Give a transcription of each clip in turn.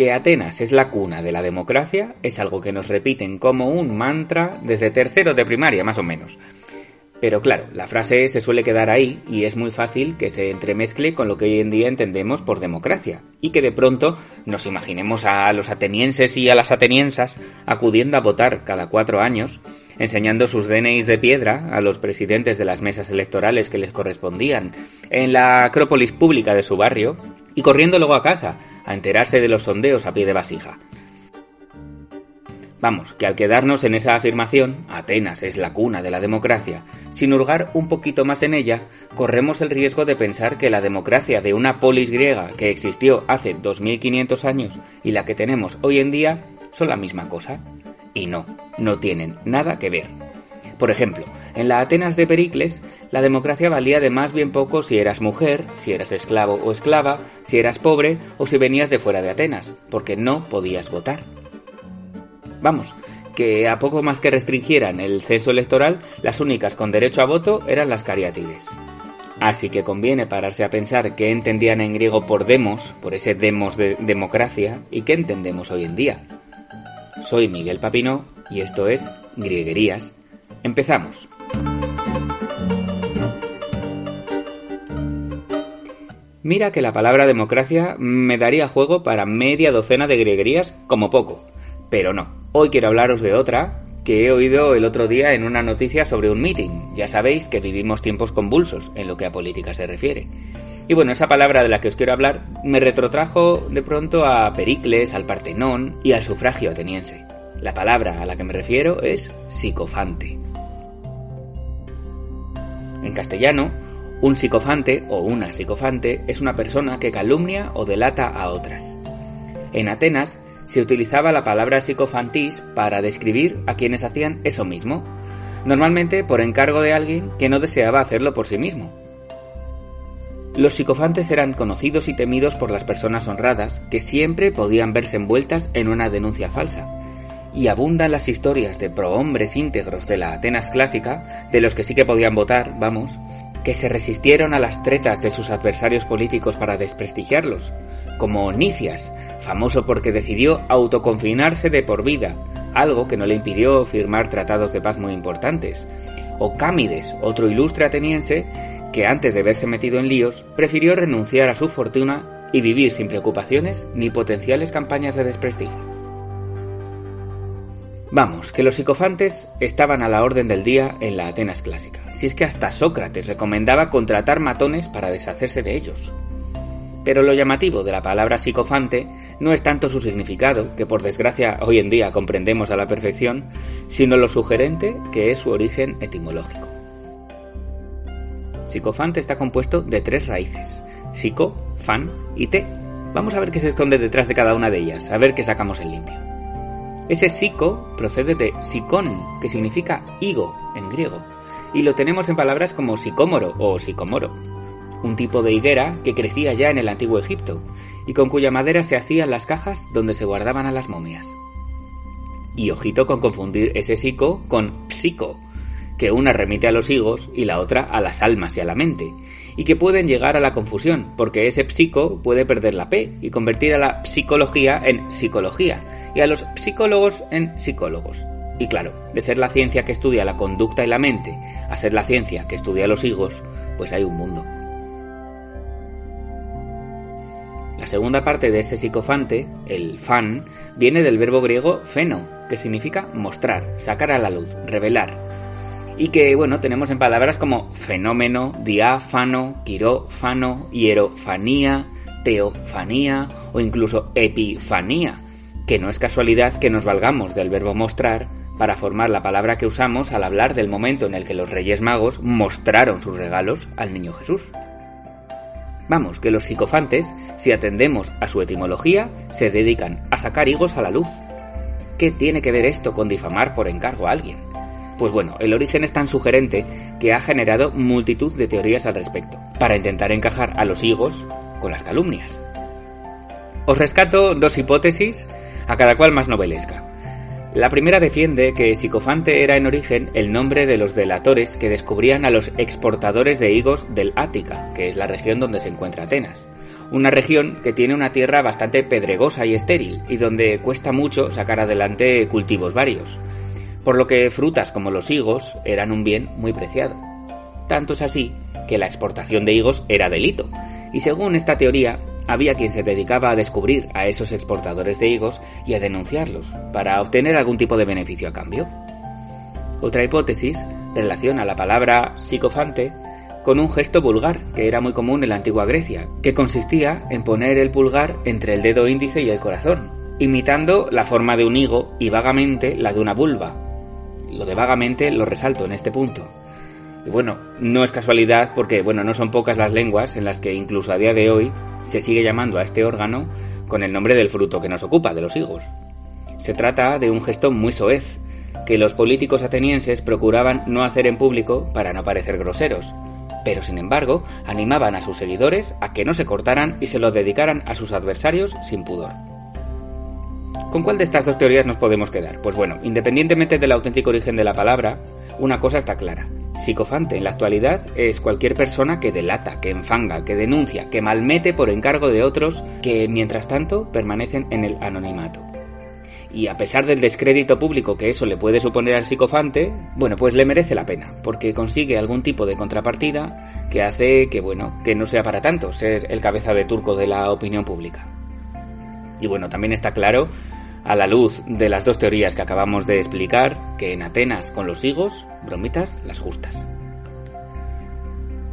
Que Atenas es la cuna de la democracia es algo que nos repiten como un mantra desde tercero de primaria, más o menos. Pero claro, la frase se suele quedar ahí y es muy fácil que se entremezcle con lo que hoy en día entendemos por democracia y que de pronto nos imaginemos a los atenienses y a las ateniensas acudiendo a votar cada cuatro años, enseñando sus DNIs de piedra a los presidentes de las mesas electorales que les correspondían en la acrópolis pública de su barrio y corriendo luego a casa a enterarse de los sondeos a pie de vasija. Vamos, que al quedarnos en esa afirmación, Atenas es la cuna de la democracia, sin hurgar un poquito más en ella, corremos el riesgo de pensar que la democracia de una polis griega que existió hace 2500 años y la que tenemos hoy en día son la misma cosa. Y no, no tienen nada que ver. Por ejemplo, en la Atenas de Pericles, la democracia valía de más bien poco si eras mujer, si eras esclavo o esclava, si eras pobre o si venías de fuera de Atenas, porque no podías votar. Vamos, que a poco más que restringieran el censo electoral, las únicas con derecho a voto eran las cariátides. Así que conviene pararse a pensar qué entendían en griego por demos, por ese demos de democracia, y qué entendemos hoy en día. Soy Miguel Papino y esto es Grieguerías. Empezamos. Mira que la palabra democracia me daría juego para media docena de grieguerías como poco, pero no, Hoy quiero hablaros de otra que he oído el otro día en una noticia sobre un meeting. Ya sabéis que vivimos tiempos convulsos en lo que a política se refiere. Y bueno, esa palabra de la que os quiero hablar me retrotrajo de pronto a Pericles, al Partenón y al sufragio ateniense. La palabra a la que me refiero es psicofante. En castellano, un psicofante o una psicofante es una persona que calumnia o delata a otras. En Atenas se utilizaba la palabra psicofantis para describir a quienes hacían eso mismo, normalmente por encargo de alguien que no deseaba hacerlo por sí mismo. Los psicofantes eran conocidos y temidos por las personas honradas que siempre podían verse envueltas en una denuncia falsa. Y abundan las historias de prohombres íntegros de la Atenas clásica, de los que sí que podían votar, vamos, que se resistieron a las tretas de sus adversarios políticos para desprestigiarlos, como Nicias, famoso porque decidió autoconfinarse de por vida, algo que no le impidió firmar tratados de paz muy importantes, o Cámides, otro ilustre ateniense que antes de verse metido en líos, prefirió renunciar a su fortuna y vivir sin preocupaciones ni potenciales campañas de desprestigio. Vamos, que los psicofantes estaban a la orden del día en la Atenas clásica, si es que hasta Sócrates recomendaba contratar matones para deshacerse de ellos. Pero lo llamativo de la palabra psicofante no es tanto su significado, que por desgracia hoy en día comprendemos a la perfección, sino lo sugerente que es su origen etimológico. Psicofante está compuesto de tres raíces, psico, fan y te. Vamos a ver qué se esconde detrás de cada una de ellas, a ver qué sacamos en limpio. Ese psico procede de psicón, que significa higo en griego, y lo tenemos en palabras como sicómoro o sicomoro un tipo de higuera que crecía ya en el antiguo Egipto y con cuya madera se hacían las cajas donde se guardaban a las momias. Y ojito con confundir ese psico con psico, que una remite a los higos y la otra a las almas y a la mente, y que pueden llegar a la confusión, porque ese psico puede perder la P y convertir a la psicología en psicología, y a los psicólogos en psicólogos. Y claro, de ser la ciencia que estudia la conducta y la mente a ser la ciencia que estudia los higos, pues hay un mundo. La segunda parte de ese psicofante, el fan, viene del verbo griego feno, que significa mostrar, sacar a la luz, revelar. Y que, bueno, tenemos en palabras como fenómeno, diáfano, quirófano, hierofanía, teofanía o incluso epifanía, que no es casualidad que nos valgamos del verbo mostrar para formar la palabra que usamos al hablar del momento en el que los Reyes Magos mostraron sus regalos al Niño Jesús. Vamos, que los psicofantes, si atendemos a su etimología, se dedican a sacar higos a la luz. ¿Qué tiene que ver esto con difamar por encargo a alguien? Pues bueno, el origen es tan sugerente que ha generado multitud de teorías al respecto, para intentar encajar a los higos con las calumnias. Os rescato dos hipótesis, a cada cual más novelesca. La primera defiende que Psicofante era en origen el nombre de los delatores que descubrían a los exportadores de higos del Ática, que es la región donde se encuentra Atenas. Una región que tiene una tierra bastante pedregosa y estéril, y donde cuesta mucho sacar adelante cultivos varios, por lo que frutas como los higos eran un bien muy preciado. Tanto es así que la exportación de higos era delito, y según esta teoría, había quien se dedicaba a descubrir a esos exportadores de higos y a denunciarlos para obtener algún tipo de beneficio a cambio. Otra hipótesis relaciona la palabra psicofante con un gesto vulgar que era muy común en la antigua Grecia, que consistía en poner el pulgar entre el dedo índice y el corazón, imitando la forma de un higo y vagamente la de una vulva. Lo de vagamente lo resalto en este punto. Y bueno, no es casualidad porque, bueno, no son pocas las lenguas en las que incluso a día de hoy se sigue llamando a este órgano con el nombre del fruto que nos ocupa, de los higos. Se trata de un gesto muy soez, que los políticos atenienses procuraban no hacer en público para no parecer groseros, pero sin embargo animaban a sus seguidores a que no se cortaran y se lo dedicaran a sus adversarios sin pudor. ¿Con cuál de estas dos teorías nos podemos quedar? Pues bueno, independientemente del auténtico origen de la palabra, una cosa está clara. Psicofante en la actualidad es cualquier persona que delata, que enfanga, que denuncia, que malmete por encargo de otros que, mientras tanto, permanecen en el anonimato. Y a pesar del descrédito público que eso le puede suponer al psicofante, bueno, pues le merece la pena, porque consigue algún tipo de contrapartida que hace que, bueno, que no sea para tanto ser el cabeza de turco de la opinión pública. Y bueno, también está claro a la luz de las dos teorías que acabamos de explicar, que en Atenas con los higos, bromitas las justas.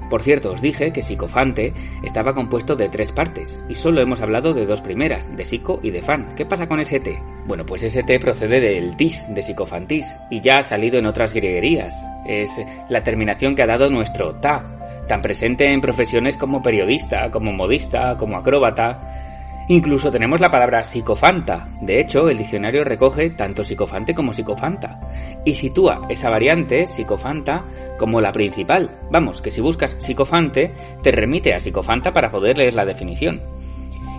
Por cierto, os dije que Psicofante estaba compuesto de tres partes, y solo hemos hablado de dos primeras, de psico y de fan. ¿Qué pasa con ese T? Bueno, pues ese T procede del tis, de psicofantis, y ya ha salido en otras grieguerías. Es la terminación que ha dado nuestro ta, tan presente en profesiones como periodista, como modista, como acróbata, Incluso tenemos la palabra psicofanta. De hecho, el diccionario recoge tanto psicofante como psicofanta y sitúa esa variante, psicofanta, como la principal. Vamos, que si buscas psicofante, te remite a psicofanta para poder leer la definición.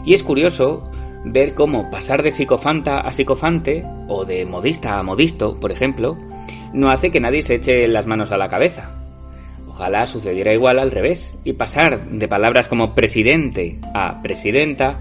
Y es curioso ver cómo pasar de psicofanta a psicofante, o de modista a modisto, por ejemplo, no hace que nadie se eche las manos a la cabeza. Ojalá sucediera igual al revés, y pasar de palabras como presidente a presidenta